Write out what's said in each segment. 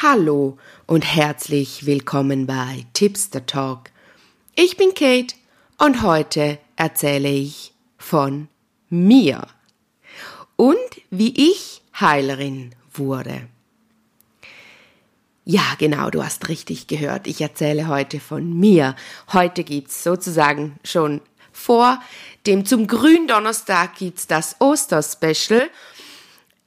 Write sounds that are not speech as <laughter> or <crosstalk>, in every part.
Hallo und herzlich willkommen bei Tipster Talk. Ich bin Kate und heute erzähle ich von mir und wie ich Heilerin wurde. Ja, genau, du hast richtig gehört. Ich erzähle heute von mir. Heute gibt's sozusagen schon vor dem zum Gründonnerstag gibt's das Osterspecial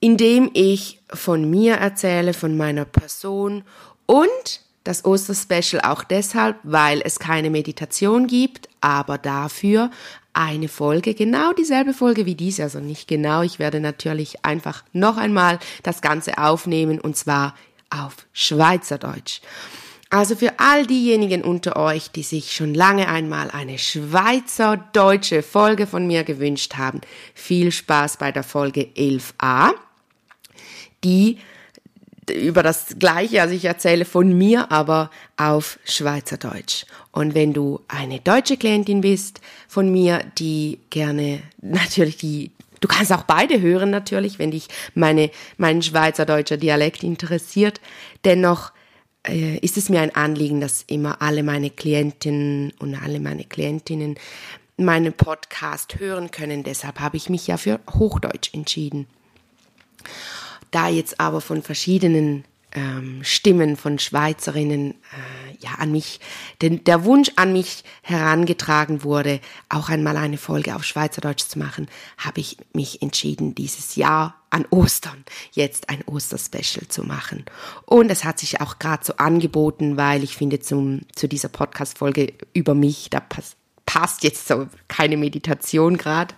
in dem ich von mir erzähle, von meiner Person und das Osterspecial auch deshalb, weil es keine Meditation gibt, aber dafür eine Folge, genau dieselbe Folge wie diese, also nicht genau. Ich werde natürlich einfach noch einmal das Ganze aufnehmen und zwar auf Schweizerdeutsch. Also für all diejenigen unter euch, die sich schon lange einmal eine schweizerdeutsche Folge von mir gewünscht haben, viel Spaß bei der Folge 11a die über das Gleiche, also ich erzähle von mir, aber auf Schweizerdeutsch. Und wenn du eine deutsche Klientin bist von mir, die gerne <laughs> natürlich die Du kannst auch beide hören natürlich, wenn dich meine, mein schweizerdeutscher Dialekt interessiert. Dennoch äh, ist es mir ein Anliegen, dass immer alle meine Klientinnen und alle meine Klientinnen meinen Podcast hören können. Deshalb habe ich mich ja für Hochdeutsch entschieden. Da jetzt aber von verschiedenen ähm, Stimmen von Schweizerinnen äh, ja an mich, denn der Wunsch an mich herangetragen wurde, auch einmal eine Folge auf Schweizerdeutsch zu machen, habe ich mich entschieden, dieses Jahr an Ostern jetzt ein Osterspecial zu machen. Und es hat sich auch gerade so angeboten, weil ich finde, zum, zu dieser Podcast-Folge über mich, da passt passt jetzt so keine Meditation gerade.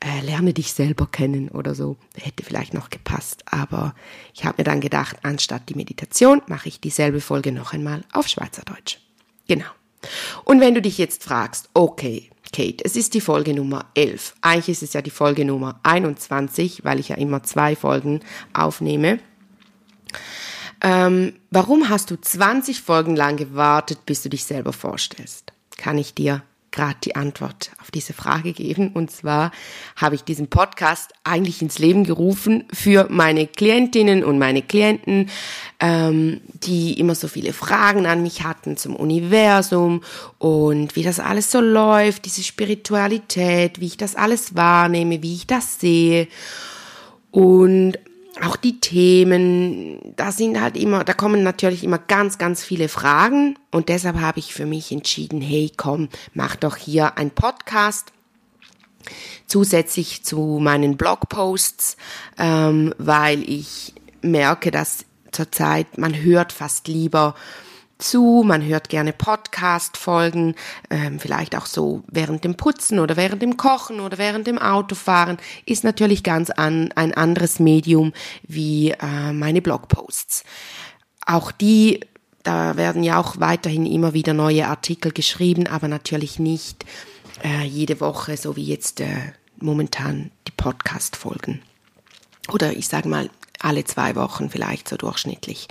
Äh, lerne dich selber kennen oder so. Hätte vielleicht noch gepasst. Aber ich habe mir dann gedacht, anstatt die Meditation mache ich dieselbe Folge noch einmal auf Schweizerdeutsch. Genau. Und wenn du dich jetzt fragst, okay, Kate, es ist die Folge Nummer 11. Eigentlich ist es ja die Folge Nummer 21, weil ich ja immer zwei Folgen aufnehme. Ähm, warum hast du 20 Folgen lang gewartet, bis du dich selber vorstellst? Kann ich dir gerade die Antwort auf diese Frage geben. Und zwar habe ich diesen Podcast eigentlich ins Leben gerufen für meine Klientinnen und meine Klienten, ähm, die immer so viele Fragen an mich hatten zum Universum und wie das alles so läuft, diese Spiritualität, wie ich das alles wahrnehme, wie ich das sehe. Und auch die Themen, da sind halt immer, da kommen natürlich immer ganz, ganz viele Fragen. Und deshalb habe ich für mich entschieden, hey, komm, mach doch hier ein Podcast zusätzlich zu meinen Blogposts, ähm, weil ich merke, dass zurzeit man hört fast lieber zu, man hört gerne Podcast-Folgen, ähm, vielleicht auch so während dem Putzen oder während dem Kochen oder während dem Autofahren, ist natürlich ganz an, ein anderes Medium wie äh, meine Blogposts. Auch die, da werden ja auch weiterhin immer wieder neue Artikel geschrieben, aber natürlich nicht äh, jede Woche, so wie jetzt äh, momentan die Podcast-Folgen. Oder ich sage mal, alle zwei Wochen vielleicht so durchschnittlich.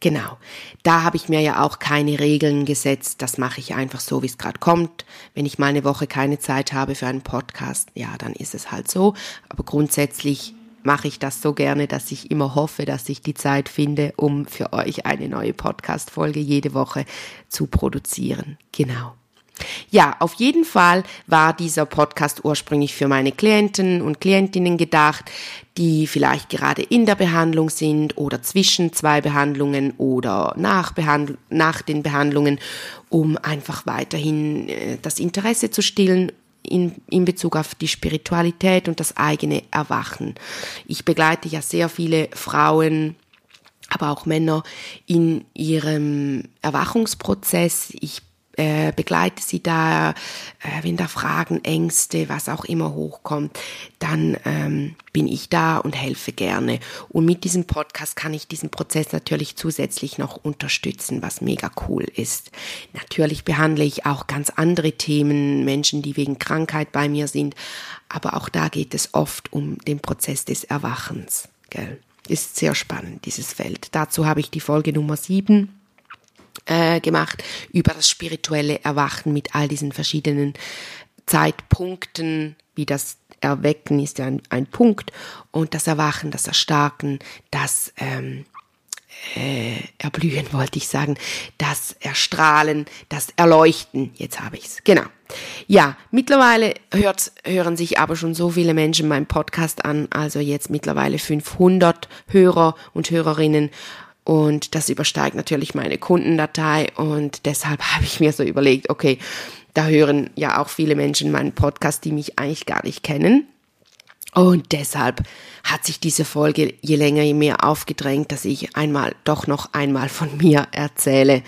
Genau. Da habe ich mir ja auch keine Regeln gesetzt. Das mache ich einfach so, wie es gerade kommt. Wenn ich mal eine Woche keine Zeit habe für einen Podcast, ja, dann ist es halt so. Aber grundsätzlich mache ich das so gerne, dass ich immer hoffe, dass ich die Zeit finde, um für euch eine neue Podcast-Folge jede Woche zu produzieren. Genau. Ja, auf jeden Fall war dieser Podcast ursprünglich für meine Klienten und Klientinnen gedacht, die vielleicht gerade in der Behandlung sind oder zwischen zwei Behandlungen oder nach, Behandl nach den Behandlungen, um einfach weiterhin äh, das Interesse zu stillen in, in Bezug auf die Spiritualität und das eigene Erwachen. Ich begleite ja sehr viele Frauen, aber auch Männer in ihrem Erwachungsprozess. Ich äh, begleite sie da, äh, wenn da Fragen, Ängste, was auch immer hochkommt, dann ähm, bin ich da und helfe gerne. Und mit diesem Podcast kann ich diesen Prozess natürlich zusätzlich noch unterstützen, was mega cool ist. Natürlich behandle ich auch ganz andere Themen, Menschen, die wegen Krankheit bei mir sind, aber auch da geht es oft um den Prozess des Erwachens. Gell? Ist sehr spannend, dieses Feld. Dazu habe ich die Folge Nummer sieben äh, gemacht über das spirituelle Erwachen mit all diesen verschiedenen Zeitpunkten, wie das Erwecken ist ja ein, ein Punkt und das Erwachen, das Erstarken, das ähm, äh, erblühen, <laughs> wollte ich sagen, das Erstrahlen, das Erleuchten. Jetzt habe ich's. Genau. Ja, mittlerweile hört, hören sich aber schon so viele Menschen meinen Podcast an, also jetzt mittlerweile 500 Hörer und Hörerinnen und das übersteigt natürlich meine Kundendatei und deshalb <laughs> habe ich mir so überlegt, okay, da hören ja auch viele Menschen meinen Podcast, die mich eigentlich gar nicht kennen. Und deshalb hat sich diese Folge je länger je mehr aufgedrängt, dass ich einmal doch noch einmal von <laughs> mir erzähle.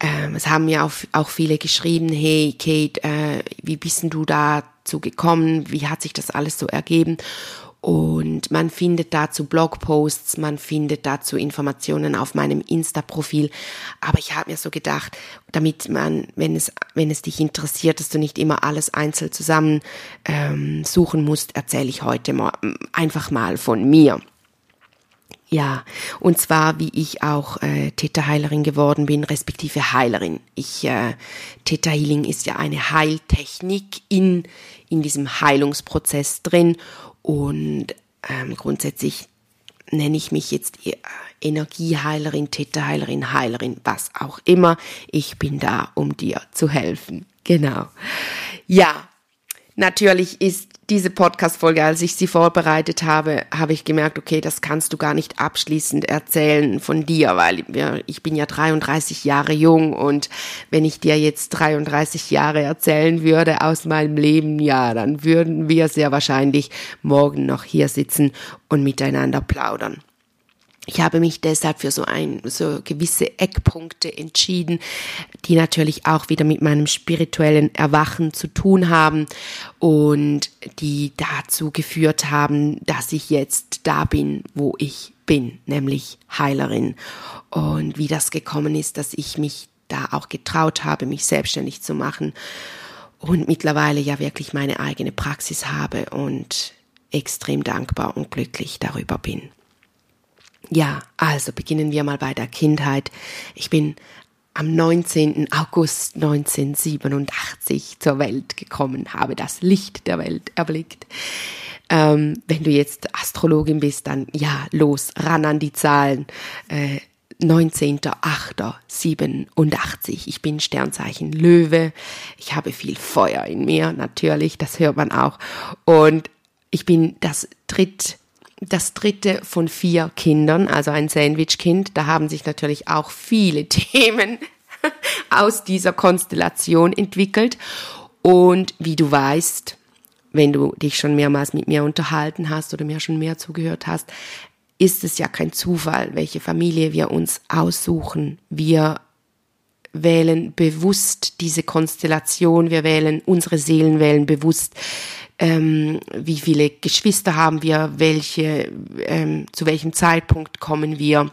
Ähm, es haben ja auch, auch viele geschrieben, hey Kate, äh, wie bist denn du dazu gekommen? Wie hat sich das alles so ergeben? Und man findet dazu Blogposts, man findet dazu Informationen auf meinem Insta-Profil. Aber ich habe mir so gedacht, damit man, wenn es, wenn es dich interessiert, dass du nicht immer alles einzeln zusammen ähm, suchen musst, erzähle ich heute mal, einfach mal von mir. Ja, und zwar wie ich auch äh, Theta-Heilerin geworden bin, respektive Heilerin. Ich äh, Theta Healing ist ja eine Heiltechnik in in diesem Heilungsprozess drin und ähm, grundsätzlich nenne ich mich jetzt Energieheilerin, Täterheilerin, Heilerin, was auch immer. Ich bin da, um dir zu helfen. Genau. Ja, natürlich ist diese Podcast-Folge, als ich sie vorbereitet habe, habe ich gemerkt, okay, das kannst du gar nicht abschließend erzählen von dir, weil ich bin ja 33 Jahre jung und wenn ich dir jetzt 33 Jahre erzählen würde aus meinem Leben, ja, dann würden wir sehr wahrscheinlich morgen noch hier sitzen und miteinander plaudern. Ich habe mich deshalb für so ein, so gewisse Eckpunkte entschieden, die natürlich auch wieder mit meinem spirituellen Erwachen zu tun haben und die dazu geführt haben, dass ich jetzt da bin, wo ich bin, nämlich Heilerin. Und wie das gekommen ist, dass ich mich da auch getraut habe, mich selbstständig zu machen und mittlerweile ja wirklich meine eigene Praxis habe und extrem dankbar und glücklich darüber bin. Ja, also beginnen wir mal bei der Kindheit. Ich bin am 19. August 1987 zur Welt gekommen, habe das Licht der Welt erblickt. Ähm, wenn du jetzt Astrologin bist, dann ja, los, ran an die Zahlen. Äh, 19.08.87. Ich bin Sternzeichen Löwe. Ich habe viel Feuer in mir, natürlich, das hört man auch. Und ich bin das dritt das dritte von vier Kindern, also ein Sandwich-Kind. Da haben sich natürlich auch viele <laughs> Themen aus dieser Konstellation entwickelt. Und wie du weißt, wenn du dich schon mehrmals mit mir unterhalten hast oder mir schon mehr zugehört hast, ist es ja kein Zufall, welche Familie wir uns aussuchen. Wir wählen bewusst diese Konstellation, wir wählen, unsere Seelen wählen bewusst ähm, wie viele Geschwister haben wir, welche, ähm, zu welchem Zeitpunkt kommen wir,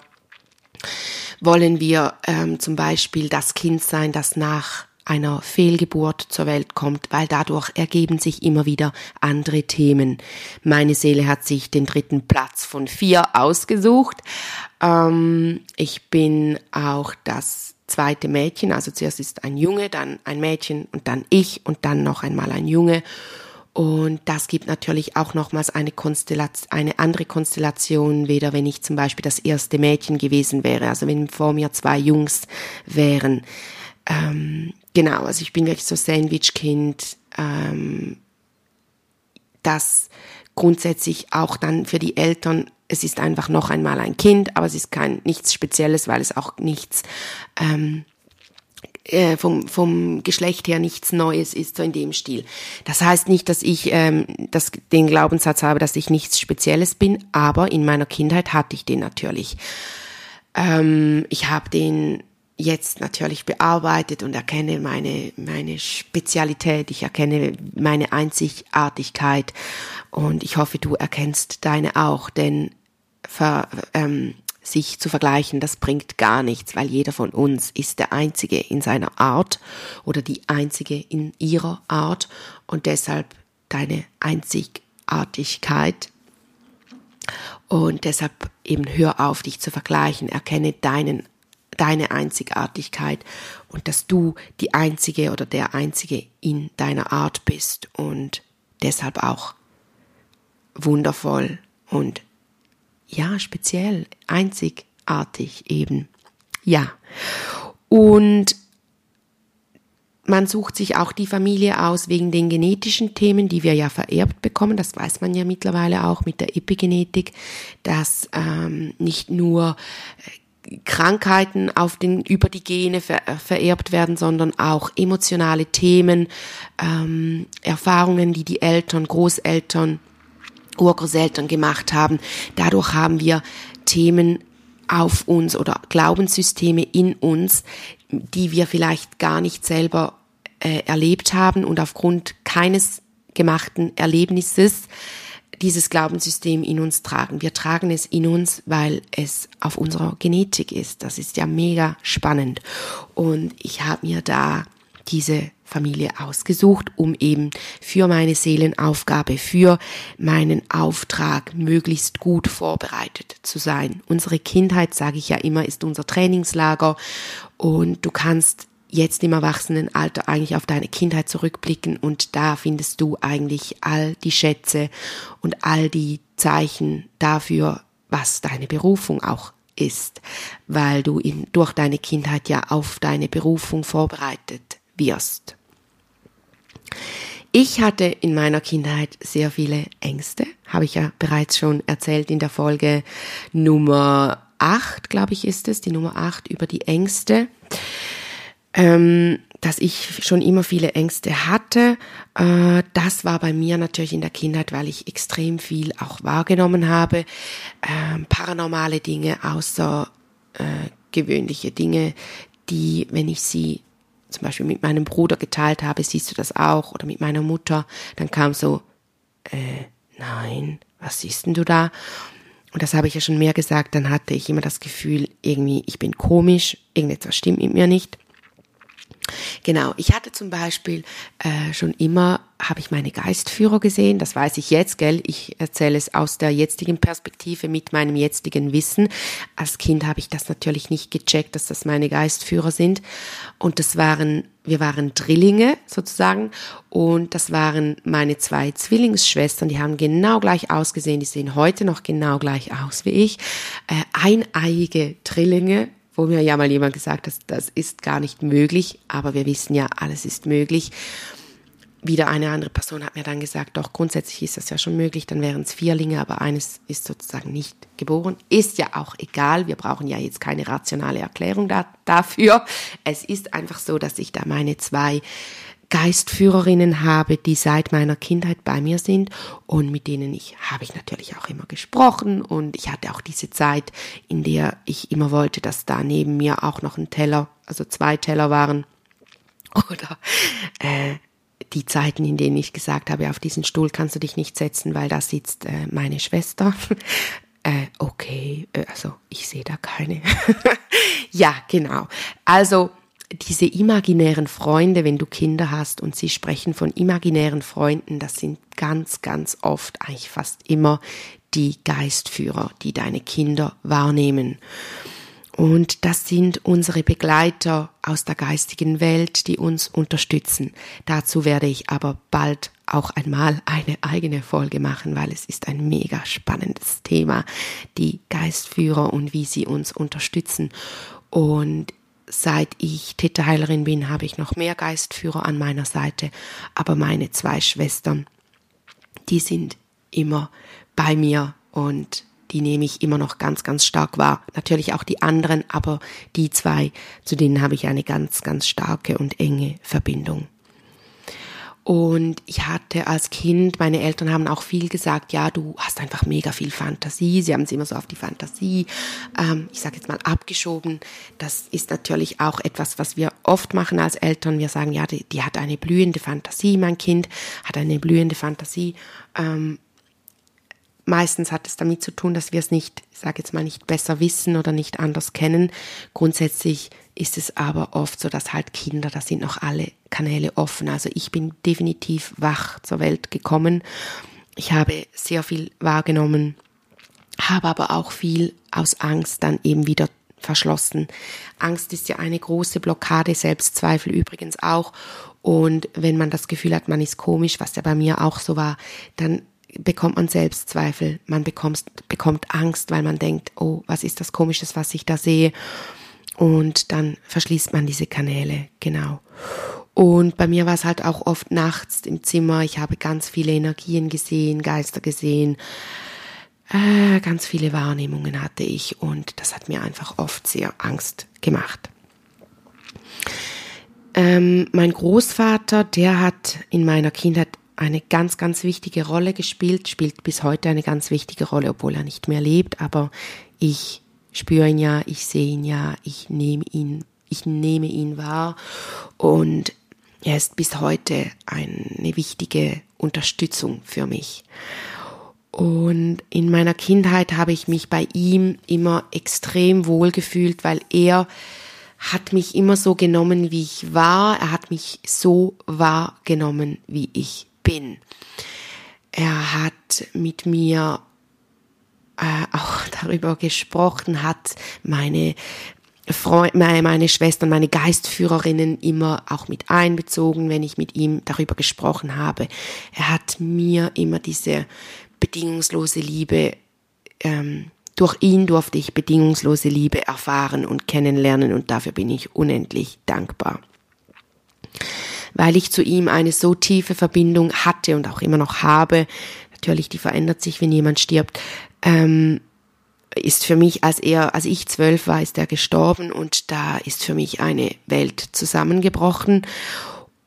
wollen wir ähm, zum Beispiel das Kind sein, das nach einer Fehlgeburt zur Welt kommt, weil dadurch ergeben sich immer wieder andere Themen. Meine Seele hat sich den dritten Platz von vier ausgesucht. Ähm, ich bin auch das zweite Mädchen, also zuerst ist ein Junge, dann ein Mädchen und dann ich und dann noch einmal ein Junge. Und das gibt natürlich auch nochmals eine Konstellation, eine andere Konstellation, weder wenn ich zum Beispiel das erste Mädchen gewesen wäre, also wenn vor mir zwei Jungs wären. Ähm, genau, also ich bin wirklich so Sandwich-Kind, ähm, das grundsätzlich auch dann für die Eltern, es ist einfach noch einmal ein Kind, aber es ist kein nichts Spezielles, weil es auch nichts ähm, äh, vom, vom Geschlecht her nichts Neues ist, so in dem Stil. Das heißt nicht, dass ich ähm, das, den Glaubenssatz habe, dass ich nichts Spezielles bin, aber in meiner Kindheit hatte ich den natürlich. Ähm, ich habe den jetzt natürlich bearbeitet und erkenne meine, meine Spezialität, ich erkenne meine Einzigartigkeit und ich hoffe, du erkennst deine auch, denn ver, ähm, sich zu vergleichen, das bringt gar nichts, weil jeder von uns ist der Einzige in seiner Art oder die Einzige in ihrer Art und deshalb deine Einzigartigkeit. Und deshalb eben hör auf, dich zu vergleichen, erkenne deinen, deine Einzigartigkeit und dass du die Einzige oder der Einzige in deiner Art bist und deshalb auch wundervoll und ja, speziell, einzig, artig eben. Ja. Und man sucht sich auch die Familie aus wegen den genetischen Themen, die wir ja vererbt bekommen. Das weiß man ja mittlerweile auch mit der Epigenetik, dass ähm, nicht nur äh, Krankheiten auf den, über die Gene ver, äh, vererbt werden, sondern auch emotionale Themen, ähm, Erfahrungen, die die Eltern, Großeltern, Urgroßeltern gemacht haben. Dadurch haben wir Themen auf uns oder Glaubenssysteme in uns, die wir vielleicht gar nicht selber äh, erlebt haben und aufgrund keines gemachten Erlebnisses dieses Glaubenssystem in uns tragen. Wir tragen es in uns, weil es auf unserer Genetik ist. Das ist ja mega spannend. Und ich habe mir da diese Familie ausgesucht, um eben für meine Seelenaufgabe, für meinen Auftrag möglichst gut vorbereitet zu sein. Unsere Kindheit, sage ich ja immer, ist unser Trainingslager und du kannst jetzt im Erwachsenenalter eigentlich auf deine Kindheit zurückblicken und da findest du eigentlich all die Schätze und all die Zeichen dafür, was deine Berufung auch ist, weil du in, durch deine Kindheit ja auf deine Berufung vorbereitet wirst. Ich hatte in meiner Kindheit sehr viele Ängste, habe ich ja bereits schon erzählt in der Folge Nummer 8, glaube ich, ist es, die Nummer 8 über die Ängste, ähm, dass ich schon immer viele Ängste hatte. Äh, das war bei mir natürlich in der Kindheit, weil ich extrem viel auch wahrgenommen habe, äh, paranormale Dinge, außergewöhnliche Dinge, die, wenn ich sie zum Beispiel mit meinem Bruder geteilt habe, siehst du das auch, oder mit meiner Mutter, dann kam so, äh, nein, was siehst denn du da? Und das habe ich ja schon mehr gesagt, dann hatte ich immer das Gefühl, irgendwie, ich bin komisch, irgendetwas stimmt mit mir nicht. Genau, ich hatte zum Beispiel äh, schon immer, habe ich meine Geistführer gesehen, das weiß ich jetzt, gell, ich erzähle es aus der jetzigen Perspektive mit meinem jetzigen Wissen. Als Kind habe ich das natürlich nicht gecheckt, dass das meine Geistführer sind. Und das waren, wir waren Drillinge sozusagen und das waren meine zwei Zwillingsschwestern, die haben genau gleich ausgesehen, die sehen heute noch genau gleich aus wie ich. Äh, eineiige Drillinge wo mir ja mal jemand gesagt hat, das ist gar nicht möglich, aber wir wissen ja, alles ist möglich. Wieder eine andere Person hat mir dann gesagt, doch grundsätzlich ist das ja schon möglich, dann wären es Vierlinge, aber eines ist sozusagen nicht geboren. Ist ja auch egal, wir brauchen ja jetzt keine rationale Erklärung da, dafür. Es ist einfach so, dass ich da meine zwei Geistführerinnen habe, die seit meiner Kindheit bei mir sind und mit denen ich habe ich natürlich auch immer gesprochen und ich hatte auch diese Zeit, in der ich immer wollte, dass da neben mir auch noch ein Teller, also zwei Teller waren oder äh, die Zeiten, in denen ich gesagt habe, auf diesen Stuhl kannst du dich nicht setzen, weil da sitzt äh, meine Schwester. <laughs> äh, okay, äh, also ich sehe da keine. <laughs> ja, genau. Also diese imaginären Freunde, wenn du Kinder hast und sie sprechen von imaginären Freunden, das sind ganz, ganz oft, eigentlich fast immer die Geistführer, die deine Kinder wahrnehmen. Und das sind unsere Begleiter aus der geistigen Welt, die uns unterstützen. Dazu werde ich aber bald auch einmal eine eigene Folge machen, weil es ist ein mega spannendes Thema, die Geistführer und wie sie uns unterstützen. Und seit ich Täterheilerin bin, habe ich noch mehr Geistführer an meiner Seite, aber meine zwei Schwestern, die sind immer bei mir und die nehme ich immer noch ganz, ganz stark wahr. Natürlich auch die anderen, aber die zwei, zu denen habe ich eine ganz, ganz starke und enge Verbindung. Und ich hatte als Kind, meine Eltern haben auch viel gesagt, ja, du hast einfach mega viel Fantasie. Sie haben es immer so auf die Fantasie, ähm, ich sage jetzt mal, abgeschoben. Das ist natürlich auch etwas, was wir oft machen als Eltern. Wir sagen, ja, die, die hat eine blühende Fantasie, mein Kind hat eine blühende Fantasie. Ähm, meistens hat es damit zu tun, dass wir es nicht, ich sage jetzt mal, nicht besser wissen oder nicht anders kennen. Grundsätzlich ist es aber oft so, dass halt Kinder, da sind noch alle Kanäle offen. Also ich bin definitiv wach zur Welt gekommen. Ich habe sehr viel wahrgenommen, habe aber auch viel aus Angst dann eben wieder verschlossen. Angst ist ja eine große Blockade, Selbstzweifel übrigens auch. Und wenn man das Gefühl hat, man ist komisch, was ja bei mir auch so war, dann bekommt man Selbstzweifel, man bekommt, bekommt Angst, weil man denkt, oh, was ist das Komisches, was ich da sehe? Und dann verschließt man diese Kanäle, genau. Und bei mir war es halt auch oft nachts im Zimmer. Ich habe ganz viele Energien gesehen, Geister gesehen. Äh, ganz viele Wahrnehmungen hatte ich und das hat mir einfach oft sehr Angst gemacht. Ähm, mein Großvater, der hat in meiner Kindheit eine ganz, ganz wichtige Rolle gespielt, spielt bis heute eine ganz wichtige Rolle, obwohl er nicht mehr lebt, aber ich spüre ihn ja, ich sehe ihn ja, ich nehme ihn, ich nehme ihn wahr und er ist bis heute eine wichtige Unterstützung für mich. Und in meiner Kindheit habe ich mich bei ihm immer extrem wohl gefühlt, weil er hat mich immer so genommen, wie ich war. Er hat mich so wahrgenommen, wie ich bin. Er hat mit mir auch darüber gesprochen, hat meine Freund, meine Schwestern, meine Geistführerinnen immer auch mit einbezogen, wenn ich mit ihm darüber gesprochen habe. Er hat mir immer diese bedingungslose Liebe, ähm, durch ihn durfte ich bedingungslose Liebe erfahren und kennenlernen und dafür bin ich unendlich dankbar. Weil ich zu ihm eine so tiefe Verbindung hatte und auch immer noch habe, natürlich die verändert sich, wenn jemand stirbt, ähm, ist für mich, als er, als ich zwölf war, ist er gestorben und da ist für mich eine Welt zusammengebrochen.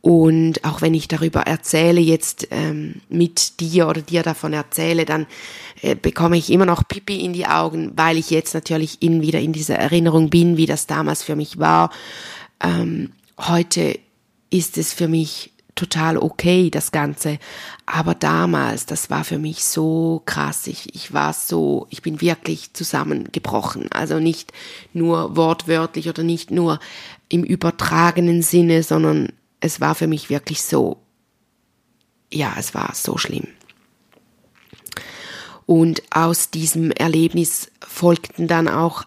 Und auch wenn ich darüber erzähle, jetzt ähm, mit dir oder dir davon erzähle, dann äh, bekomme ich immer noch Pipi in die Augen, weil ich jetzt natürlich in, wieder in dieser Erinnerung bin, wie das damals für mich war. Ähm, heute ist es für mich total okay, das Ganze. Aber damals, das war für mich so krass. Ich, ich war so, ich bin wirklich zusammengebrochen. Also nicht nur wortwörtlich oder nicht nur im übertragenen Sinne, sondern es war für mich wirklich so, ja, es war so schlimm. Und aus diesem Erlebnis folgten dann auch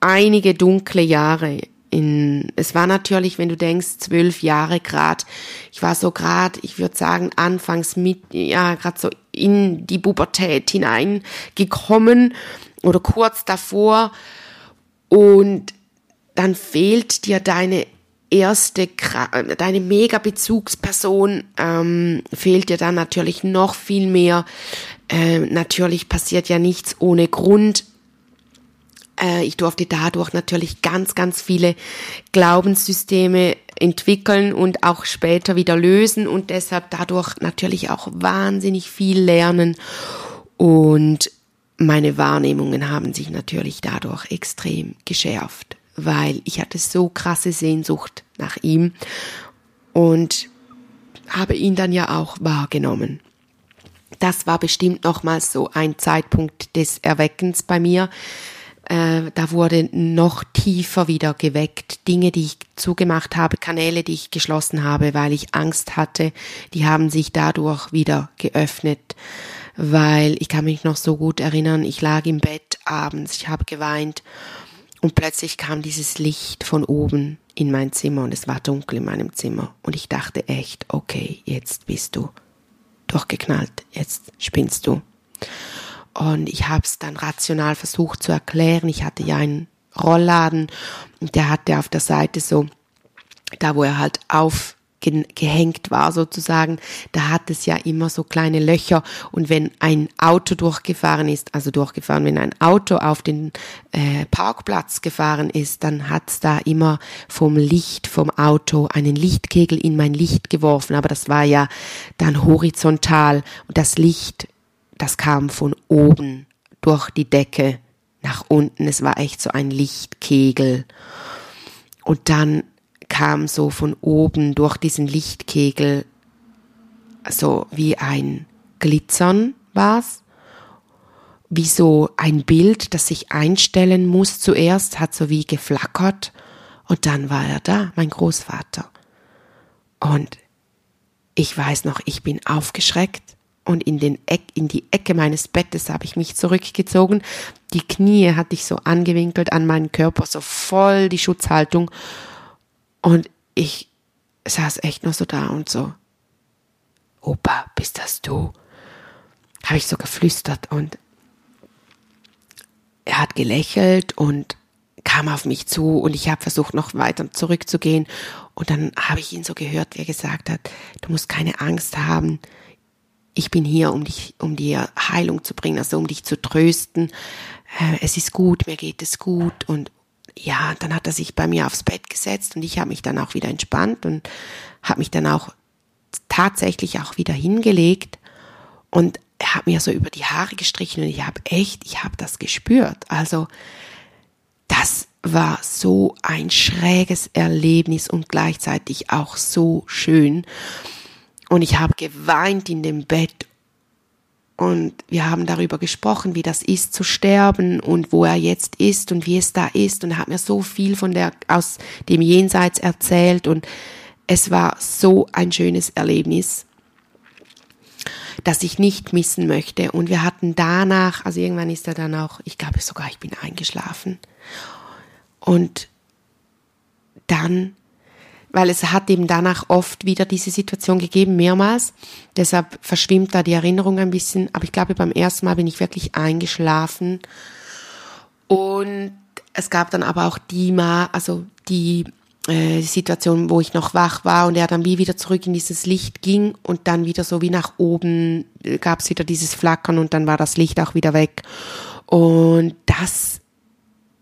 einige dunkle Jahre in, es war natürlich, wenn du denkst, zwölf Jahre grad. Ich war so grad, ich würde sagen, anfangs mit, ja, grad so in die Pubertät hineingekommen oder kurz davor. Und dann fehlt dir deine erste, deine Mega-Bezugsperson, ähm, fehlt dir dann natürlich noch viel mehr. Ähm, natürlich passiert ja nichts ohne Grund äh, ich durfte dadurch natürlich ganz, ganz viele Glaubenssysteme entwickeln und auch später wieder lösen und deshalb dadurch natürlich auch wahnsinnig viel lernen und meine Wahrnehmungen haben sich natürlich dadurch extrem geschärft, weil ich hatte so krasse Sehnsucht nach ihm und habe ihn dann ja auch wahrgenommen. Das war bestimmt nochmals so ein Zeitpunkt des Erweckens bei mir, äh, da wurde noch tiefer wieder geweckt. Dinge, die ich zugemacht habe, Kanäle, die ich geschlossen habe, weil ich Angst hatte, die haben sich dadurch wieder geöffnet. Weil ich kann mich noch so gut erinnern, ich lag im Bett abends, ich habe geweint und plötzlich kam dieses Licht von oben in mein Zimmer und es war dunkel in meinem Zimmer und ich dachte echt, okay, jetzt bist du durchgeknallt, jetzt spinnst du. Und ich habe es dann rational versucht zu erklären. Ich hatte ja einen Rollladen und der hatte auf der Seite so, da wo er halt aufgehängt war sozusagen, da hat es ja immer so kleine Löcher. Und wenn ein Auto durchgefahren ist, also durchgefahren, wenn ein Auto auf den äh, Parkplatz gefahren ist, dann hat es da immer vom Licht vom Auto einen Lichtkegel in mein Licht geworfen, aber das war ja dann horizontal. Und das Licht das kam von oben durch die Decke nach unten. Es war echt so ein Lichtkegel. Und dann kam so von oben durch diesen Lichtkegel so wie ein Glitzern war's. Wie so ein Bild, das sich einstellen muss zuerst, hat so wie geflackert. Und dann war er da, mein Großvater. Und ich weiß noch, ich bin aufgeschreckt und in, den Eck, in die Ecke meines Bettes habe ich mich zurückgezogen. Die Knie hatte ich so angewinkelt an meinen Körper, so voll die Schutzhaltung. Und ich saß echt nur so da und so, Opa, bist das du? habe ich so geflüstert und er hat gelächelt und kam auf mich zu und ich habe versucht, noch weiter zurückzugehen. Und dann habe ich ihn so gehört, wie er gesagt hat, du musst keine Angst haben. Ich bin hier, um dich, um dir Heilung zu bringen, also um dich zu trösten. Äh, es ist gut, mir geht es gut. Und ja, dann hat er sich bei mir aufs Bett gesetzt und ich habe mich dann auch wieder entspannt und habe mich dann auch tatsächlich auch wieder hingelegt. Und er hat mir so über die Haare gestrichen und ich habe echt, ich habe das gespürt. Also das war so ein schräges Erlebnis und gleichzeitig auch so schön. Und ich habe geweint in dem Bett und wir haben darüber gesprochen, wie das ist zu sterben und wo er jetzt ist und wie es da ist. Und er hat mir so viel von der, aus dem Jenseits erzählt und es war so ein schönes Erlebnis das ich nicht missen möchte. Und wir hatten danach, also irgendwann ist er dann auch, ich glaube sogar, ich bin eingeschlafen. Und dann, weil es hat eben danach oft wieder diese Situation gegeben, mehrmals. Deshalb verschwimmt da die Erinnerung ein bisschen. Aber ich glaube, beim ersten Mal bin ich wirklich eingeschlafen. Und es gab dann aber auch die mal, also die äh, Situation, wo ich noch wach war und er dann wie wieder zurück in dieses Licht ging und dann wieder so wie nach oben äh, gab es wieder dieses Flackern und dann war das Licht auch wieder weg. Und das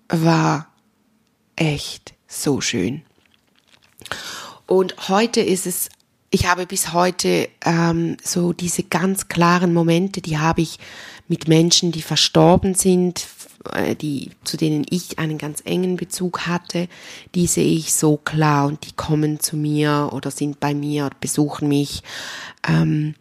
war echt so schön. Und heute ist es, ich habe bis heute ähm, so diese ganz klaren Momente, die habe ich mit Menschen, die verstorben sind, äh, die, zu denen ich einen ganz engen Bezug hatte, die sehe ich so klar und die kommen zu mir oder sind bei mir, besuchen mich. Ähm,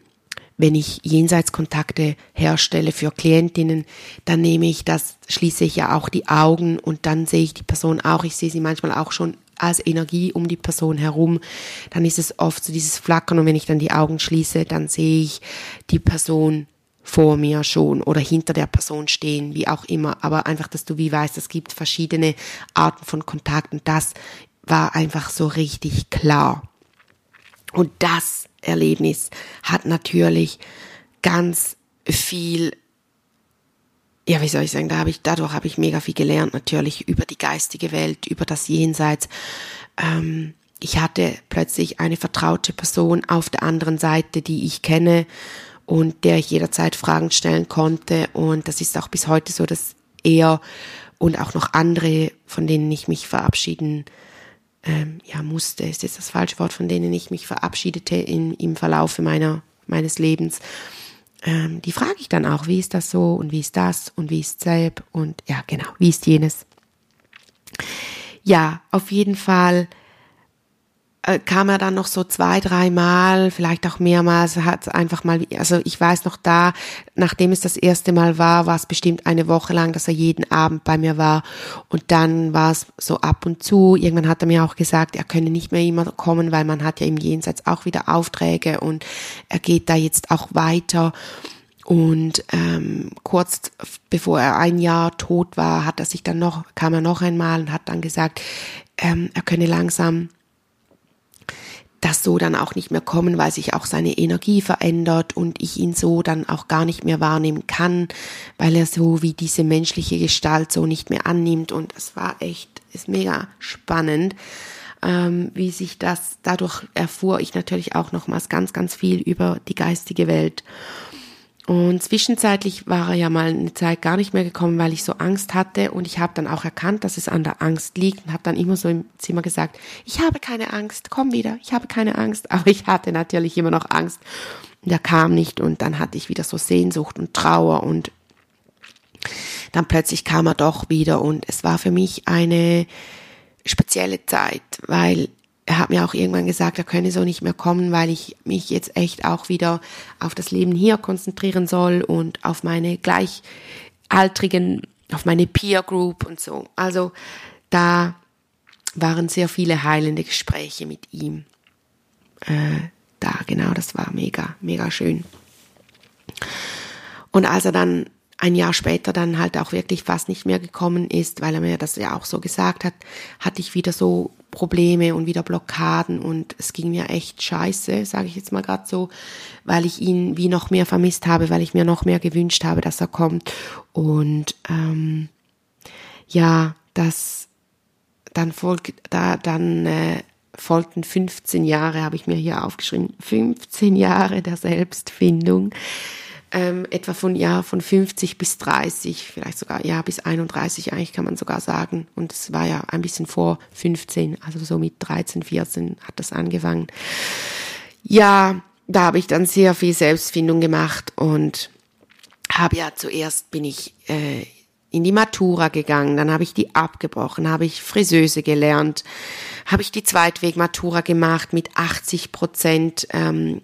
wenn ich Jenseitskontakte herstelle für Klientinnen, dann nehme ich das, schließe ich ja auch die Augen und dann sehe ich die Person auch. Ich sehe sie manchmal auch schon als Energie um die Person herum. Dann ist es oft so dieses Flackern und wenn ich dann die Augen schließe, dann sehe ich die Person vor mir schon oder hinter der Person stehen, wie auch immer. Aber einfach, dass du wie weißt, es gibt verschiedene Arten von Kontakt und das war einfach so richtig klar. Und das Erlebnis hat natürlich ganz viel ja, wie soll ich sagen, da habe ich, dadurch habe ich mega viel gelernt, natürlich über die geistige Welt, über das Jenseits. Ähm, ich hatte plötzlich eine vertraute Person auf der anderen Seite, die ich kenne und der ich jederzeit Fragen stellen konnte. Und das ist auch bis heute so, dass er und auch noch andere, von denen ich mich verabschieden ähm, ja, musste, ist jetzt das falsche Wort, von denen ich mich verabschiedete in, im Verlaufe meiner, meines Lebens, ähm, die frage ich dann auch, wie ist das so und wie ist das und wie ist Selb und ja, genau, wie ist jenes. Ja, auf jeden Fall kam er dann noch so zwei, dreimal, vielleicht auch mehrmals, hat einfach mal, also ich weiß noch da, nachdem es das erste Mal war, war es bestimmt eine Woche lang, dass er jeden Abend bei mir war und dann war es so ab und zu. Irgendwann hat er mir auch gesagt, er könne nicht mehr immer kommen, weil man hat ja im Jenseits auch wieder Aufträge und er geht da jetzt auch weiter. Und ähm, kurz bevor er ein Jahr tot war, hat er sich dann noch, kam er noch einmal und hat dann gesagt, ähm, er könne langsam das so dann auch nicht mehr kommen, weil sich auch seine Energie verändert und ich ihn so dann auch gar nicht mehr wahrnehmen kann, weil er so wie diese menschliche Gestalt so nicht mehr annimmt. Und es war echt, ist mega spannend, ähm, wie sich das, dadurch erfuhr. Ich natürlich auch nochmals ganz, ganz viel über die geistige Welt und zwischenzeitlich war er ja mal eine Zeit gar nicht mehr gekommen, weil ich so Angst hatte. Und ich habe dann auch erkannt, dass es an der Angst liegt und habe dann immer so im Zimmer gesagt, ich habe keine Angst, komm wieder, ich habe keine Angst. <laughs> Aber ich hatte natürlich immer noch Angst. Und er kam nicht und dann hatte ich wieder so Sehnsucht und Trauer und dann plötzlich kam er doch wieder und es war für mich eine spezielle Zeit, weil er hat mir auch irgendwann gesagt, er könne so nicht mehr kommen, weil ich mich jetzt echt auch wieder auf das Leben hier konzentrieren soll und auf meine gleichaltrigen, auf meine Peer Group und so. Also da waren sehr viele heilende Gespräche mit ihm. Äh, da, genau, das war mega, mega schön. Und als er dann ein Jahr später dann halt auch wirklich fast nicht mehr gekommen ist, weil er mir das ja auch so gesagt hat, hatte ich wieder so Probleme und wieder Blockaden und es ging mir echt scheiße, sage ich jetzt mal gerade so, weil ich ihn wie noch mehr vermisst habe, weil ich mir noch mehr gewünscht habe, dass er kommt. Und ähm, ja, das dann folgt da dann äh, folgten 15 Jahre, habe ich mir hier aufgeschrieben, 15 Jahre der Selbstfindung ähm, etwa von ja von 50 bis 30, vielleicht sogar ja bis 31 eigentlich kann man sogar sagen. Und es war ja ein bisschen vor 15, also so mit 13, 14 hat das angefangen. Ja, da habe ich dann sehr viel Selbstfindung gemacht und habe ja zuerst bin ich äh, in die Matura gegangen, dann habe ich die abgebrochen, habe ich Friseuse gelernt, habe ich die Zweitweg-Matura gemacht mit 80 Prozent ähm,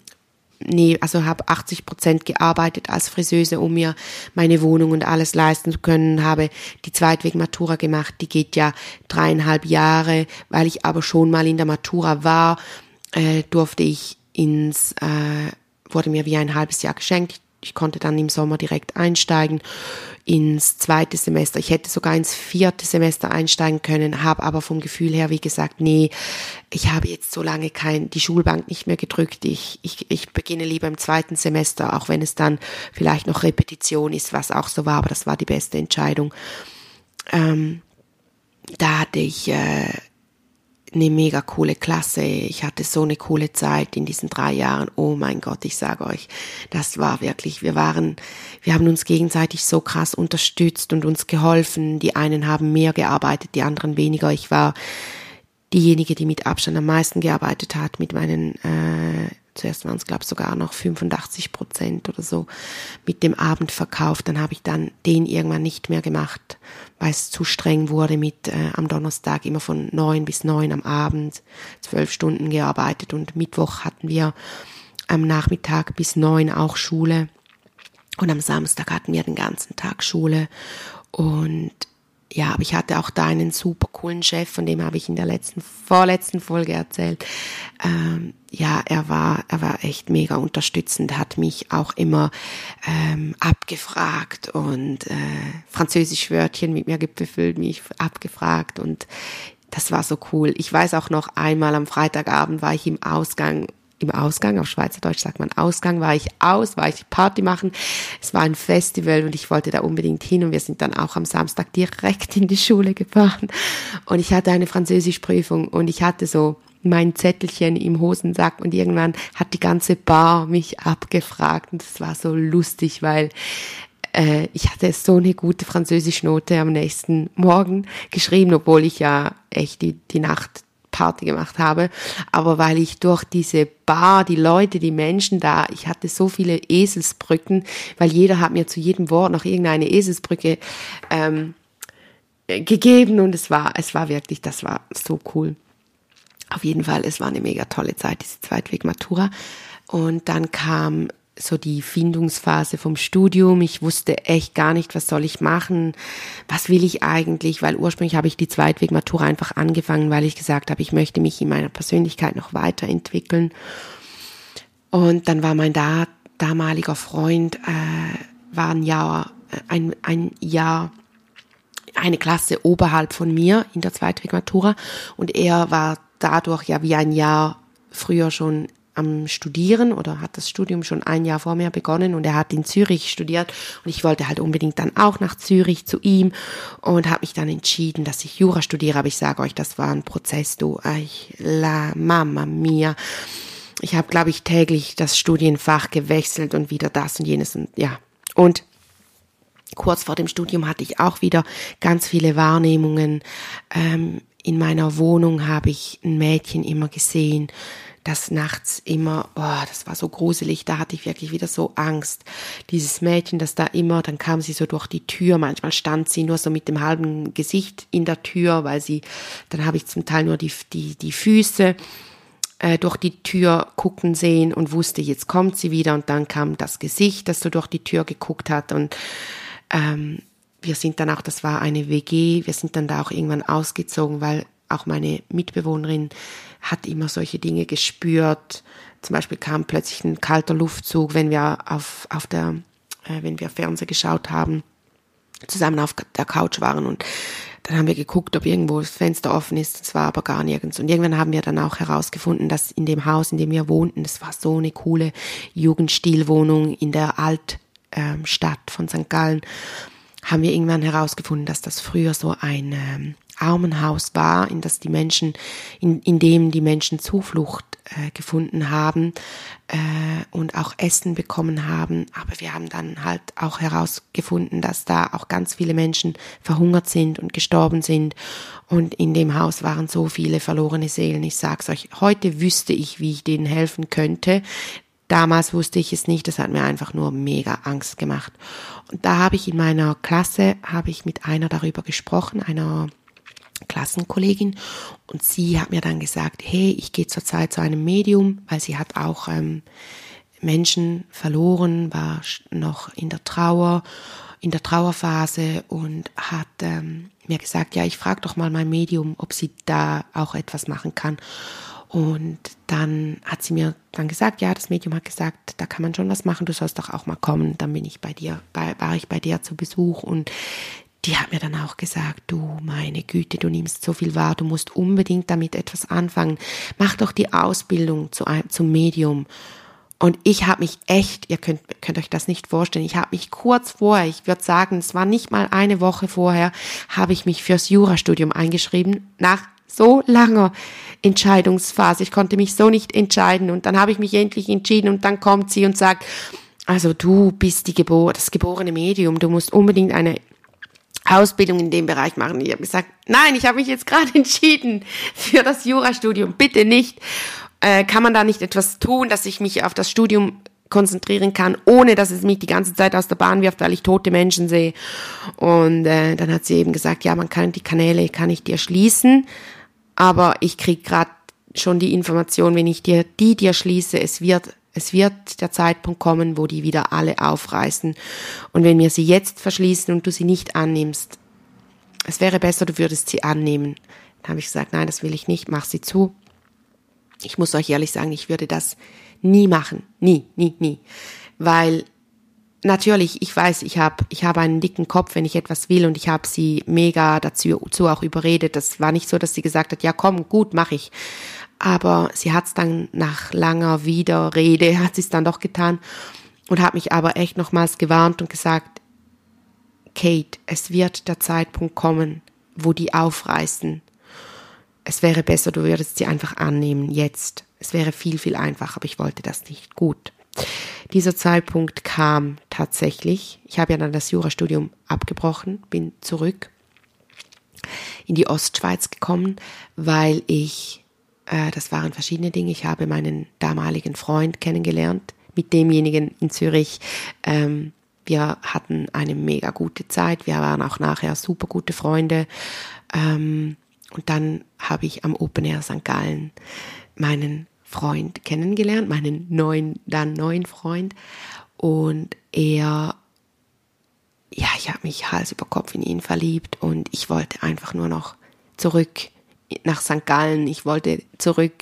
nee, also habe 80 Prozent gearbeitet als Friseuse, um mir meine Wohnung und alles leisten zu können, habe die Zweitweg-Matura gemacht, die geht ja dreieinhalb Jahre, weil ich aber schon mal in der Matura war, äh, durfte ich ins, äh, wurde mir wie ein halbes Jahr geschenkt, ich konnte dann im Sommer direkt einsteigen ins zweite Semester. Ich hätte sogar ins vierte Semester einsteigen können, habe aber vom Gefühl her, wie gesagt, nee, ich habe jetzt so lange kein, die Schulbank nicht mehr gedrückt. Ich, ich, ich beginne lieber im zweiten Semester, auch wenn es dann vielleicht noch Repetition ist, was auch so war, aber das war die beste Entscheidung. Ähm, da hatte ich äh, eine mega coole Klasse. Ich hatte so eine coole Zeit in diesen drei Jahren. Oh mein Gott, ich sage euch, das war wirklich, wir waren, wir haben uns gegenseitig so krass unterstützt und uns geholfen. Die einen haben mehr gearbeitet, die anderen weniger. Ich war diejenige, die mit Abstand am meisten gearbeitet hat, mit meinen äh, zuerst waren es, glaube ich, sogar noch 85 Prozent oder so mit dem Abendverkauf. Dann habe ich dann den irgendwann nicht mehr gemacht, weil es zu streng wurde mit äh, am Donnerstag immer von neun bis neun am Abend, zwölf Stunden gearbeitet und Mittwoch hatten wir am Nachmittag bis neun auch Schule. Und am Samstag hatten wir den ganzen Tag Schule. Und ja, aber ich hatte auch da einen super coolen Chef, von dem habe ich in der letzten, vorletzten Folge erzählt. Ähm, ja, er war, er war echt mega unterstützend, hat mich auch immer ähm, abgefragt und äh, französisch Wörtchen mit mir gebüffelt, mich abgefragt und das war so cool. Ich weiß auch noch einmal am Freitagabend war ich im Ausgang im Ausgang, auf Schweizerdeutsch sagt man Ausgang, war ich aus, war ich Party machen. Es war ein Festival und ich wollte da unbedingt hin und wir sind dann auch am Samstag direkt in die Schule gefahren. Und ich hatte eine Französischprüfung und ich hatte so mein Zettelchen im Hosensack und irgendwann hat die ganze Bar mich abgefragt und das war so lustig, weil äh, ich hatte so eine gute Französischnote am nächsten Morgen geschrieben, obwohl ich ja echt die, die Nacht Party gemacht habe, aber weil ich durch diese Bar, die Leute, die Menschen da, ich hatte so viele Eselsbrücken, weil jeder hat mir zu jedem Wort noch irgendeine Eselsbrücke ähm, gegeben und es war, es war wirklich, das war so cool. Auf jeden Fall, es war eine mega tolle Zeit, diese Zweitweg-Matura. Und dann kam so die Findungsphase vom Studium. Ich wusste echt gar nicht, was soll ich machen, was will ich eigentlich, weil ursprünglich habe ich die Zweitwegmatura einfach angefangen, weil ich gesagt habe, ich möchte mich in meiner Persönlichkeit noch weiterentwickeln. Und dann war mein da, damaliger Freund, äh, war ein Jahr, äh, ein, ein Jahr, eine Klasse oberhalb von mir in der Zweitwegmatura und er war dadurch ja wie ein Jahr früher schon am Studieren oder hat das Studium schon ein Jahr vor mir begonnen und er hat in Zürich studiert und ich wollte halt unbedingt dann auch nach Zürich zu ihm und habe mich dann entschieden, dass ich Jura studiere. Aber ich sage euch, das war ein Prozess, du, ich, la Mama mia. Ich habe, glaube ich, täglich das Studienfach gewechselt und wieder das und jenes und ja. Und kurz vor dem Studium hatte ich auch wieder ganz viele Wahrnehmungen. Ähm, in meiner Wohnung habe ich ein Mädchen immer gesehen, das nachts immer, oh, das war so gruselig, da hatte ich wirklich wieder so Angst. Dieses Mädchen, das da immer, dann kam sie so durch die Tür, manchmal stand sie nur so mit dem halben Gesicht in der Tür, weil sie, dann habe ich zum Teil nur die, die, die Füße äh, durch die Tür gucken sehen und wusste, jetzt kommt sie wieder. Und dann kam das Gesicht, das so durch die Tür geguckt hat. Und ähm, wir sind dann auch, das war eine WG, wir sind dann da auch irgendwann ausgezogen, weil auch meine Mitbewohnerin hat immer solche Dinge gespürt. Zum Beispiel kam plötzlich ein kalter Luftzug, wenn wir auf, auf der äh, wenn wir Fernsehen geschaut haben, zusammen auf der Couch waren und dann haben wir geguckt, ob irgendwo das Fenster offen ist. Es war aber gar nirgends. Und irgendwann haben wir dann auch herausgefunden, dass in dem Haus, in dem wir wohnten, das war so eine coole Jugendstilwohnung in der Altstadt ähm, von St. Gallen, haben wir irgendwann herausgefunden, dass das früher so ein ähm, Armenhaus war, in das die Menschen, in, in dem die Menschen Zuflucht äh, gefunden haben äh, und auch Essen bekommen haben. Aber wir haben dann halt auch herausgefunden, dass da auch ganz viele Menschen verhungert sind und gestorben sind. Und in dem Haus waren so viele verlorene Seelen. Ich sag's euch, heute wüsste ich, wie ich denen helfen könnte. Damals wusste ich es nicht, das hat mir einfach nur mega Angst gemacht. Und da habe ich in meiner Klasse, habe ich mit einer darüber gesprochen, einer Klassenkollegin und sie hat mir dann gesagt, hey, ich gehe zurzeit zu einem Medium, weil sie hat auch ähm, Menschen verloren, war noch in der Trauer, in der Trauerphase und hat ähm, mir gesagt, ja, ich frage doch mal mein Medium, ob sie da auch etwas machen kann. Und dann hat sie mir dann gesagt, ja, das Medium hat gesagt, da kann man schon was machen, du sollst doch auch mal kommen. Dann bin ich bei dir, bei, war ich bei dir zu Besuch und die hat mir dann auch gesagt, du meine Güte, du nimmst so viel wahr, du musst unbedingt damit etwas anfangen. Mach doch die Ausbildung zu, zum Medium. Und ich habe mich echt, ihr könnt, könnt euch das nicht vorstellen, ich habe mich kurz vorher, ich würde sagen, es war nicht mal eine Woche vorher, habe ich mich fürs Jurastudium eingeschrieben, nach so langer Entscheidungsphase. Ich konnte mich so nicht entscheiden und dann habe ich mich endlich entschieden und dann kommt sie und sagt, also du bist die Gebor das geborene Medium, du musst unbedingt eine Ausbildung in dem Bereich machen. Ich habe gesagt, nein, ich habe mich jetzt gerade <laughs> entschieden für das Jurastudium. Bitte nicht. Äh, kann man da nicht etwas tun, dass ich mich auf das Studium konzentrieren kann, ohne dass es mich die ganze Zeit aus der Bahn wirft, weil ich tote Menschen sehe. Und äh, dann hat sie eben gesagt, ja, man kann die Kanäle, kann ich dir schließen, aber ich krieg gerade schon die Information, wenn ich dir die dir schließe, es wird es wird der Zeitpunkt kommen, wo die wieder alle aufreißen. Und wenn wir sie jetzt verschließen und du sie nicht annimmst, es wäre besser, du würdest sie annehmen. Dann habe ich gesagt, nein, das will ich nicht, mach sie zu. Ich muss euch ehrlich sagen, ich würde das nie machen. Nie, nie, nie. Weil natürlich, ich weiß, ich habe ich hab einen dicken Kopf, wenn ich etwas will und ich habe sie mega dazu, dazu auch überredet. Das war nicht so, dass sie gesagt hat, ja komm, gut, mach ich. Aber sie hat es dann nach langer Widerrede, hat sie es dann doch getan und hat mich aber echt nochmals gewarnt und gesagt, Kate, es wird der Zeitpunkt kommen, wo die aufreißen. Es wäre besser, du würdest sie einfach annehmen, jetzt. Es wäre viel, viel einfacher, aber ich wollte das nicht. Gut. Dieser Zeitpunkt kam tatsächlich. Ich habe ja dann das Jurastudium abgebrochen, bin zurück in die Ostschweiz gekommen, weil ich das waren verschiedene Dinge. Ich habe meinen damaligen Freund kennengelernt, mit demjenigen in Zürich. Ähm, wir hatten eine mega gute Zeit. Wir waren auch nachher super gute Freunde. Ähm, und dann habe ich am Open Air St. Gallen meinen Freund kennengelernt, meinen neuen, dann neuen Freund. Und er, ja, ich habe mich Hals über Kopf in ihn verliebt und ich wollte einfach nur noch zurück nach St. Gallen, ich wollte zurück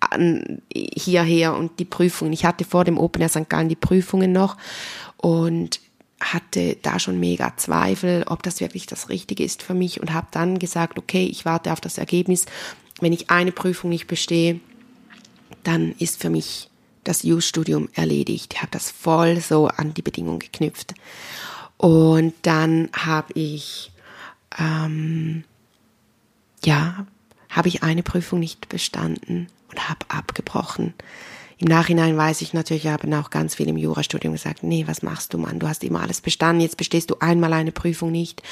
an, hierher und die Prüfungen. Ich hatte vor dem Open Air St. Gallen die Prüfungen noch und hatte da schon mega Zweifel, ob das wirklich das Richtige ist für mich und habe dann gesagt, okay, ich warte auf das Ergebnis. Wenn ich eine Prüfung nicht bestehe, dann ist für mich das U-Studium erledigt. Ich habe das voll so an die Bedingungen geknüpft. Und dann habe ich ähm, ja habe ich eine Prüfung nicht bestanden und habe abgebrochen. Im Nachhinein weiß ich natürlich, ich habe auch ganz viel im Jurastudium gesagt, nee, was machst du, Mann? Du hast immer alles bestanden, jetzt bestehst du einmal eine Prüfung nicht.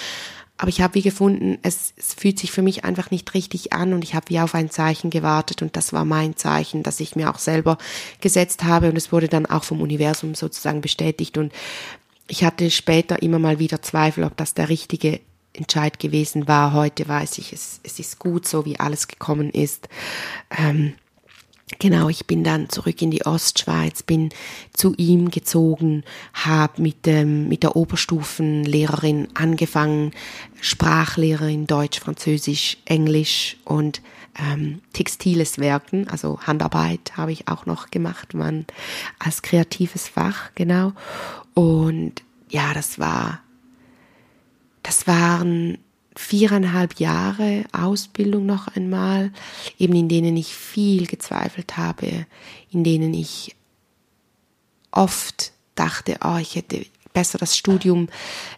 Aber ich habe wie gefunden, es, es fühlt sich für mich einfach nicht richtig an und ich habe wie auf ein Zeichen gewartet und das war mein Zeichen, das ich mir auch selber gesetzt habe und es wurde dann auch vom Universum sozusagen bestätigt und ich hatte später immer mal wieder Zweifel, ob das der richtige Entscheid gewesen war. Heute weiß ich, es, es ist gut so, wie alles gekommen ist. Ähm, Genau, ich bin dann zurück in die Ostschweiz, bin zu ihm gezogen, habe mit, mit der Oberstufenlehrerin angefangen, Sprachlehrerin Deutsch, Französisch, Englisch und ähm, textiles Werken, also Handarbeit habe ich auch noch gemacht, man als kreatives Fach, genau. Und ja, das war, das waren viereinhalb Jahre Ausbildung noch einmal, eben in denen ich viel gezweifelt habe, in denen ich oft dachte, oh, ich hätte besser das Studium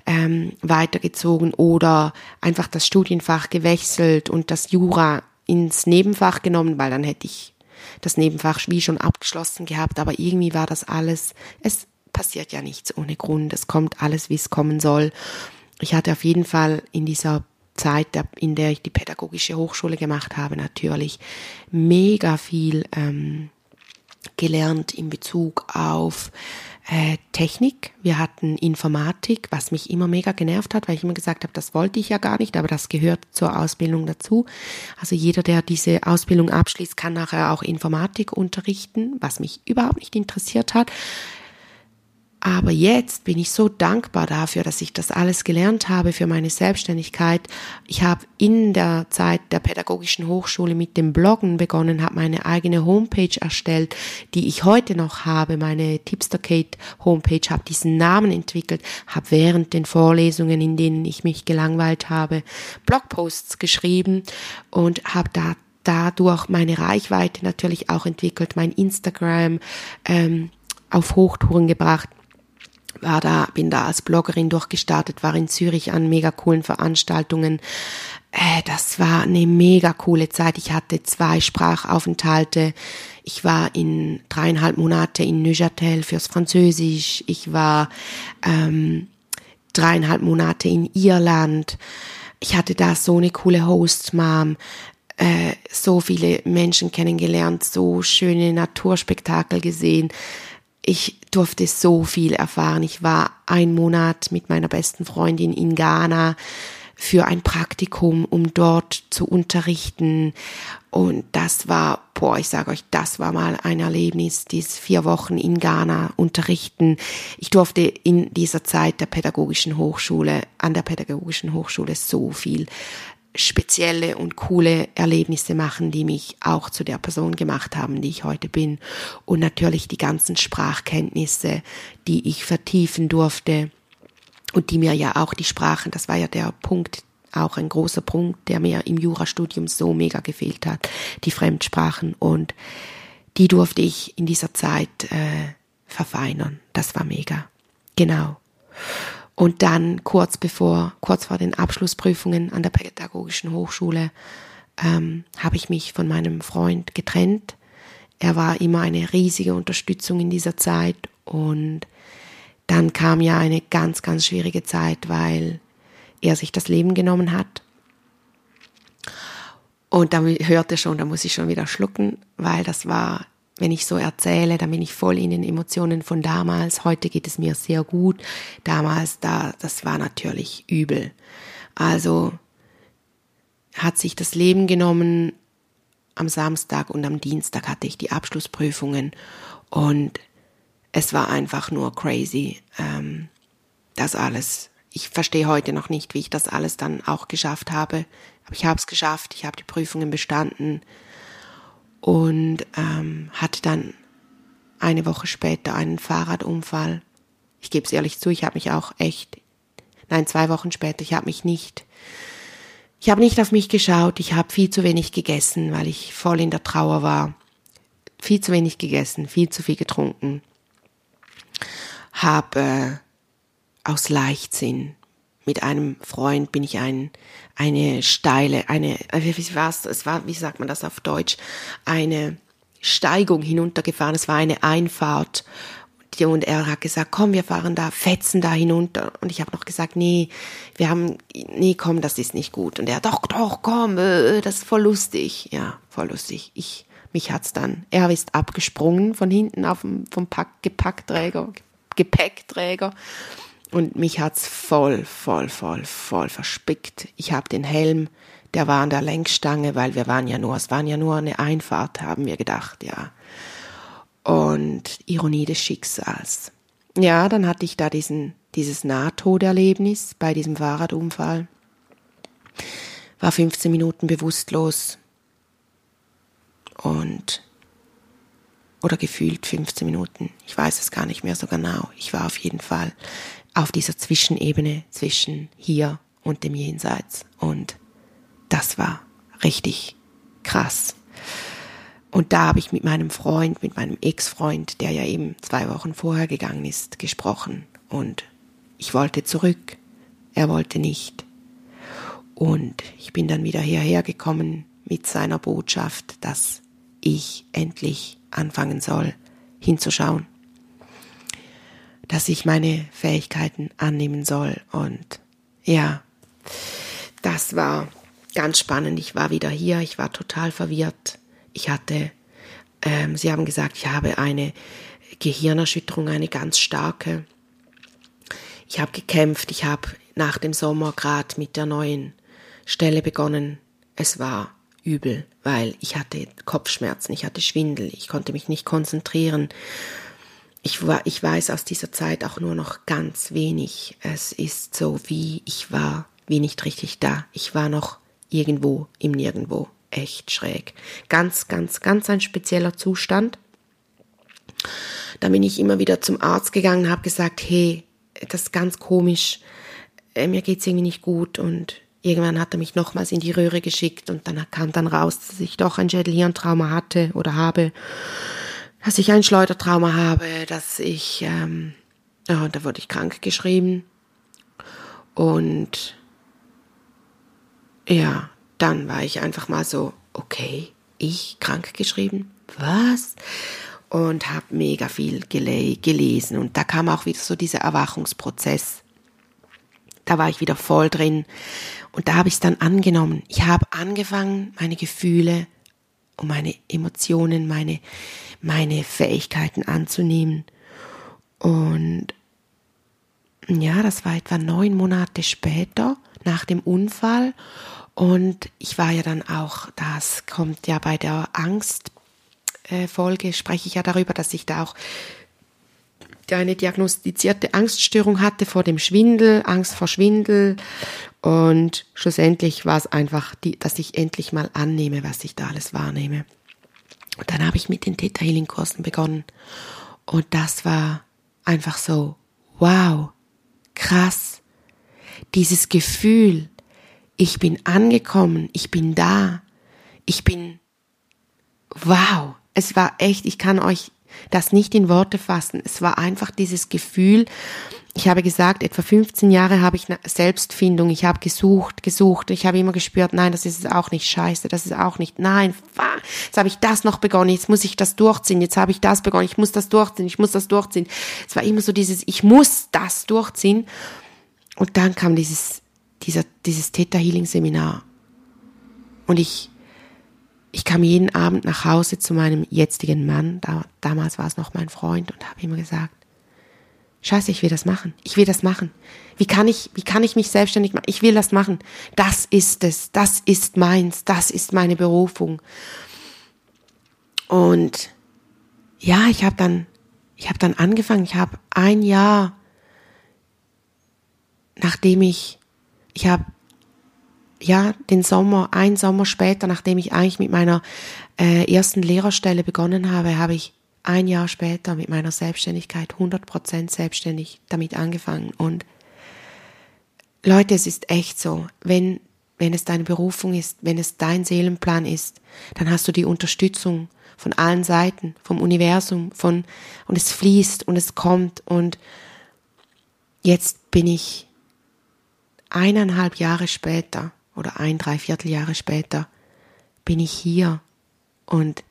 ähm, weitergezogen oder einfach das Studienfach gewechselt und das Jura ins Nebenfach genommen, weil dann hätte ich das Nebenfach wie schon abgeschlossen gehabt, aber irgendwie war das alles, es passiert ja nichts ohne Grund, es kommt alles, wie es kommen soll. Ich hatte auf jeden Fall in dieser Zeit, in der ich die pädagogische Hochschule gemacht habe, natürlich mega viel ähm, gelernt in Bezug auf äh, Technik. Wir hatten Informatik, was mich immer mega genervt hat, weil ich immer gesagt habe, das wollte ich ja gar nicht, aber das gehört zur Ausbildung dazu. Also jeder, der diese Ausbildung abschließt, kann nachher auch Informatik unterrichten, was mich überhaupt nicht interessiert hat. Aber jetzt bin ich so dankbar dafür, dass ich das alles gelernt habe für meine Selbstständigkeit. Ich habe in der Zeit der pädagogischen Hochschule mit dem Bloggen begonnen, habe meine eigene Homepage erstellt, die ich heute noch habe, meine Tipster Kate Homepage, habe diesen Namen entwickelt, habe während den Vorlesungen, in denen ich mich gelangweilt habe, Blogposts geschrieben und habe da dadurch meine Reichweite natürlich auch entwickelt, mein Instagram ähm, auf Hochtouren gebracht war da, bin da als Bloggerin durchgestartet, war in Zürich an mega coolen Veranstaltungen. Äh, das war eine mega coole Zeit. Ich hatte zwei Sprachaufenthalte. Ich war in dreieinhalb Monate in Neuchâtel fürs Französisch. Ich war ähm, dreieinhalb Monate in Irland. Ich hatte da so eine coole Host-Mom äh, so viele Menschen kennengelernt, so schöne Naturspektakel gesehen ich durfte so viel erfahren. Ich war ein Monat mit meiner besten Freundin in Ghana für ein Praktikum, um dort zu unterrichten. Und das war, boah, ich sage euch, das war mal ein Erlebnis, diese vier Wochen in Ghana unterrichten. Ich durfte in dieser Zeit der pädagogischen Hochschule, an der pädagogischen Hochschule so viel spezielle und coole Erlebnisse machen, die mich auch zu der Person gemacht haben, die ich heute bin. Und natürlich die ganzen Sprachkenntnisse, die ich vertiefen durfte und die mir ja auch die Sprachen, das war ja der Punkt, auch ein großer Punkt, der mir im Jurastudium so mega gefehlt hat, die Fremdsprachen. Und die durfte ich in dieser Zeit äh, verfeinern. Das war mega. Genau. Und dann kurz bevor, kurz vor den Abschlussprüfungen an der Pädagogischen Hochschule, ähm, habe ich mich von meinem Freund getrennt. Er war immer eine riesige Unterstützung in dieser Zeit und dann kam ja eine ganz, ganz schwierige Zeit, weil er sich das Leben genommen hat. Und da hörte schon, da muss ich schon wieder schlucken, weil das war wenn ich so erzähle, dann bin ich voll in den Emotionen von damals. Heute geht es mir sehr gut. Damals, da, das war natürlich übel. Also hat sich das Leben genommen. Am Samstag und am Dienstag hatte ich die Abschlussprüfungen und es war einfach nur crazy. Ähm, das alles. Ich verstehe heute noch nicht, wie ich das alles dann auch geschafft habe. Aber ich habe es geschafft. Ich habe die Prüfungen bestanden und ähm, hatte dann eine Woche später einen Fahrradunfall. Ich gebe es ehrlich zu, ich habe mich auch echt, nein, zwei Wochen später, ich habe mich nicht, ich habe nicht auf mich geschaut, ich habe viel zu wenig gegessen, weil ich voll in der Trauer war. Viel zu wenig gegessen, viel zu viel getrunken. Habe äh, aus Leichtsinn mit einem Freund bin ich ein, eine steile, eine, äh, wie war's, es war, wie sagt man das auf Deutsch, eine Steigung hinuntergefahren. Es war eine Einfahrt. Und er hat gesagt, komm, wir fahren da, fetzen da hinunter. Und ich habe noch gesagt, nee, wir haben, nee, komm, das ist nicht gut. Und er, doch, doch, komm, äh, das ist voll lustig. Ja, voll lustig. Ich, mich hat's dann, er ist abgesprungen von hinten auf dem, vom Pack, Gepackträger, Gepäckträger und mich hat's voll, voll, voll, voll verspickt. Ich habe den Helm, der war an der Lenkstange, weil wir waren ja nur, es waren ja nur eine Einfahrt, haben wir gedacht, ja. Und Ironie des Schicksals. Ja, dann hatte ich da diesen, dieses Nahtoderlebnis bei diesem Fahrradunfall. War 15 Minuten bewusstlos und oder gefühlt 15 Minuten. Ich weiß es gar nicht mehr so genau. Ich war auf jeden Fall auf dieser Zwischenebene zwischen hier und dem Jenseits. Und das war richtig krass. Und da habe ich mit meinem Freund, mit meinem Ex-Freund, der ja eben zwei Wochen vorher gegangen ist, gesprochen. Und ich wollte zurück. Er wollte nicht. Und ich bin dann wieder hierher gekommen mit seiner Botschaft, dass ich endlich anfangen soll, hinzuschauen. Dass ich meine Fähigkeiten annehmen soll. Und ja, das war ganz spannend. Ich war wieder hier, ich war total verwirrt. Ich hatte, ähm, sie haben gesagt, ich habe eine Gehirnerschütterung, eine ganz starke. Ich habe gekämpft, ich habe nach dem Sommer gerade mit der neuen Stelle begonnen. Es war übel, weil ich hatte Kopfschmerzen, ich hatte Schwindel, ich konnte mich nicht konzentrieren. Ich, ich weiß aus dieser Zeit auch nur noch ganz wenig. Es ist so wie ich war, wie nicht richtig da. Ich war noch irgendwo im Nirgendwo. Echt schräg. Ganz, ganz, ganz ein spezieller Zustand. Da bin ich immer wieder zum Arzt gegangen, habe gesagt, hey, das ist ganz komisch, äh, mir geht's irgendwie nicht gut und irgendwann hat er mich nochmals in die Röhre geschickt und dann kam dann raus, dass ich doch ein Schädelhirntrauma hatte oder habe, dass ich ein Schleudertrauma habe, dass ich, ähm, ja, da wurde ich krank geschrieben und ja, dann war ich einfach mal so, okay, ich krank geschrieben, was? Und habe mega viel gele gelesen. Und da kam auch wieder so dieser Erwachungsprozess. Da war ich wieder voll drin. Und da habe ich es dann angenommen. Ich habe angefangen, meine Gefühle und meine Emotionen, meine, meine Fähigkeiten anzunehmen. Und ja, das war etwa neun Monate später nach dem Unfall. Und ich war ja dann auch, das kommt ja bei der Angstfolge, äh, spreche ich ja darüber, dass ich da auch eine diagnostizierte Angststörung hatte vor dem Schwindel, Angst vor Schwindel. Und schlussendlich war es einfach, die, dass ich endlich mal annehme, was ich da alles wahrnehme. Und dann habe ich mit den Theta Healing Kursen begonnen. Und das war einfach so, wow, krass. Dieses Gefühl, ich bin angekommen, ich bin da, ich bin, wow, es war echt, ich kann euch das nicht in Worte fassen. Es war einfach dieses Gefühl, ich habe gesagt, etwa 15 Jahre habe ich Selbstfindung, ich habe gesucht, gesucht, ich habe immer gespürt, nein, das ist es auch nicht, scheiße, das ist auch nicht, nein, jetzt habe ich das noch begonnen, jetzt muss ich das durchziehen, jetzt habe ich das begonnen, ich muss das durchziehen, ich muss das durchziehen. Es war immer so dieses, ich muss das durchziehen. Und dann kam dieses dieser, dieses Theta Healing Seminar. Und ich, ich kam jeden Abend nach Hause zu meinem jetzigen Mann, da, damals war es noch mein Freund, und habe immer gesagt, Scheiße, ich will das machen. Ich will das machen. Wie kann ich, wie kann ich mich selbstständig machen? Ich will das machen. Das ist es. Das ist meins. Das ist meine Berufung. Und ja, ich habe dann, ich habe dann angefangen. Ich habe ein Jahr, nachdem ich ich habe ja den Sommer, ein Sommer später, nachdem ich eigentlich mit meiner äh, ersten Lehrerstelle begonnen habe, habe ich ein Jahr später mit meiner Selbstständigkeit 100% selbstständig damit angefangen. Und Leute, es ist echt so, wenn, wenn es deine Berufung ist, wenn es dein Seelenplan ist, dann hast du die Unterstützung von allen Seiten, vom Universum, von, und es fließt und es kommt und jetzt bin ich eineinhalb Jahre später oder ein, dreiviertel Jahre später bin ich hier und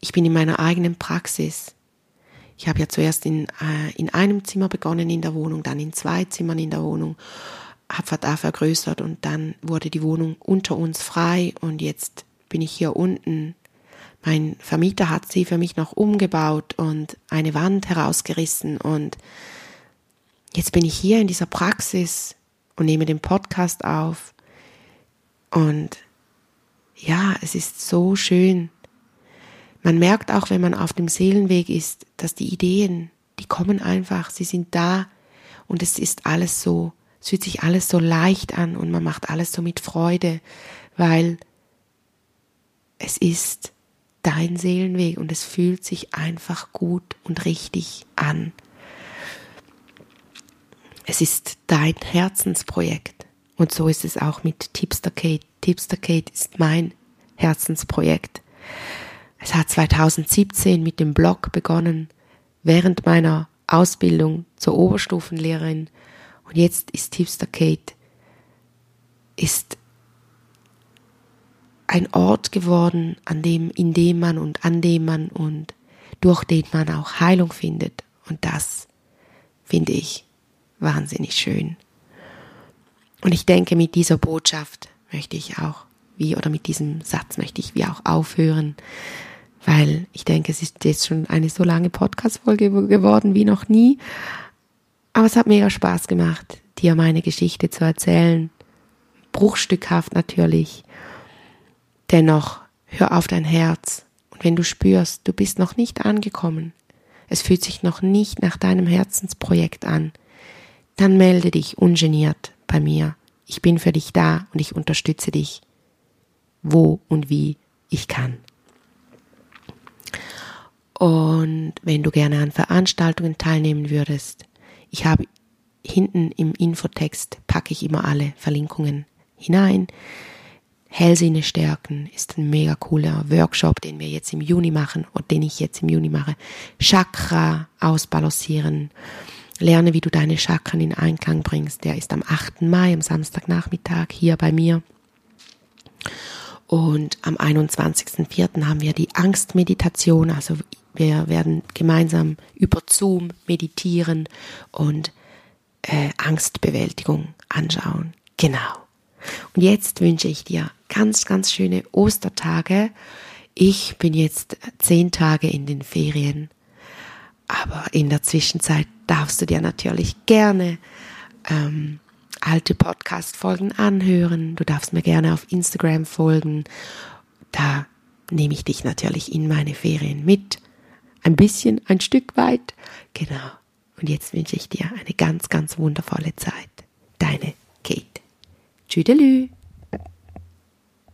ich bin in meiner eigenen Praxis. Ich habe ja zuerst in, äh, in einem Zimmer begonnen in der Wohnung, dann in zwei Zimmern in der Wohnung, habe da vergrößert und dann wurde die Wohnung unter uns frei und jetzt bin ich hier unten. Mein Vermieter hat sie für mich noch umgebaut und eine Wand herausgerissen und jetzt bin ich hier in dieser Praxis und nehme den Podcast auf. Und ja, es ist so schön. Man merkt auch, wenn man auf dem Seelenweg ist, dass die Ideen, die kommen einfach, sie sind da und es ist alles so, es fühlt sich alles so leicht an und man macht alles so mit Freude, weil es ist dein Seelenweg und es fühlt sich einfach gut und richtig an. Es ist dein Herzensprojekt. Und so ist es auch mit Tipster Kate. Tipster Kate ist mein Herzensprojekt. Es hat 2017 mit dem Blog begonnen, während meiner Ausbildung zur Oberstufenlehrerin. Und jetzt ist Tipster Kate ist ein Ort geworden, an dem, in dem man und an dem man und durch den man auch Heilung findet. Und das finde ich wahnsinnig schön. Und ich denke, mit dieser Botschaft möchte ich auch, wie, oder mit diesem Satz möchte ich wie auch aufhören, weil ich denke, es ist jetzt schon eine so lange Podcast-Folge geworden wie noch nie. Aber es hat mega Spaß gemacht, dir meine Geschichte zu erzählen. Bruchstückhaft natürlich. Dennoch, hör auf dein Herz. Und wenn du spürst, du bist noch nicht angekommen, es fühlt sich noch nicht nach deinem Herzensprojekt an, dann melde dich ungeniert bei mir. Ich bin für dich da und ich unterstütze dich, wo und wie ich kann. Und wenn du gerne an Veranstaltungen teilnehmen würdest, ich habe hinten im Infotext packe ich immer alle Verlinkungen hinein. Hellsinne stärken ist ein mega cooler Workshop, den wir jetzt im Juni machen und den ich jetzt im Juni mache. Chakra ausbalancieren Lerne, wie du deine Chakren in Einklang bringst. Der ist am 8. Mai, am Samstagnachmittag hier bei mir. Und am 21.04. haben wir die Angstmeditation. Also wir werden gemeinsam über Zoom meditieren und äh, Angstbewältigung anschauen. Genau. Und jetzt wünsche ich dir ganz, ganz schöne Ostertage. Ich bin jetzt zehn Tage in den Ferien aber in der Zwischenzeit darfst du dir natürlich gerne ähm, alte Podcast-Folgen anhören. Du darfst mir gerne auf Instagram folgen. Da nehme ich dich natürlich in meine Ferien mit. Ein bisschen, ein Stück weit. Genau. Und jetzt wünsche ich dir eine ganz, ganz wundervolle Zeit. Deine Kate. Tschüdelü.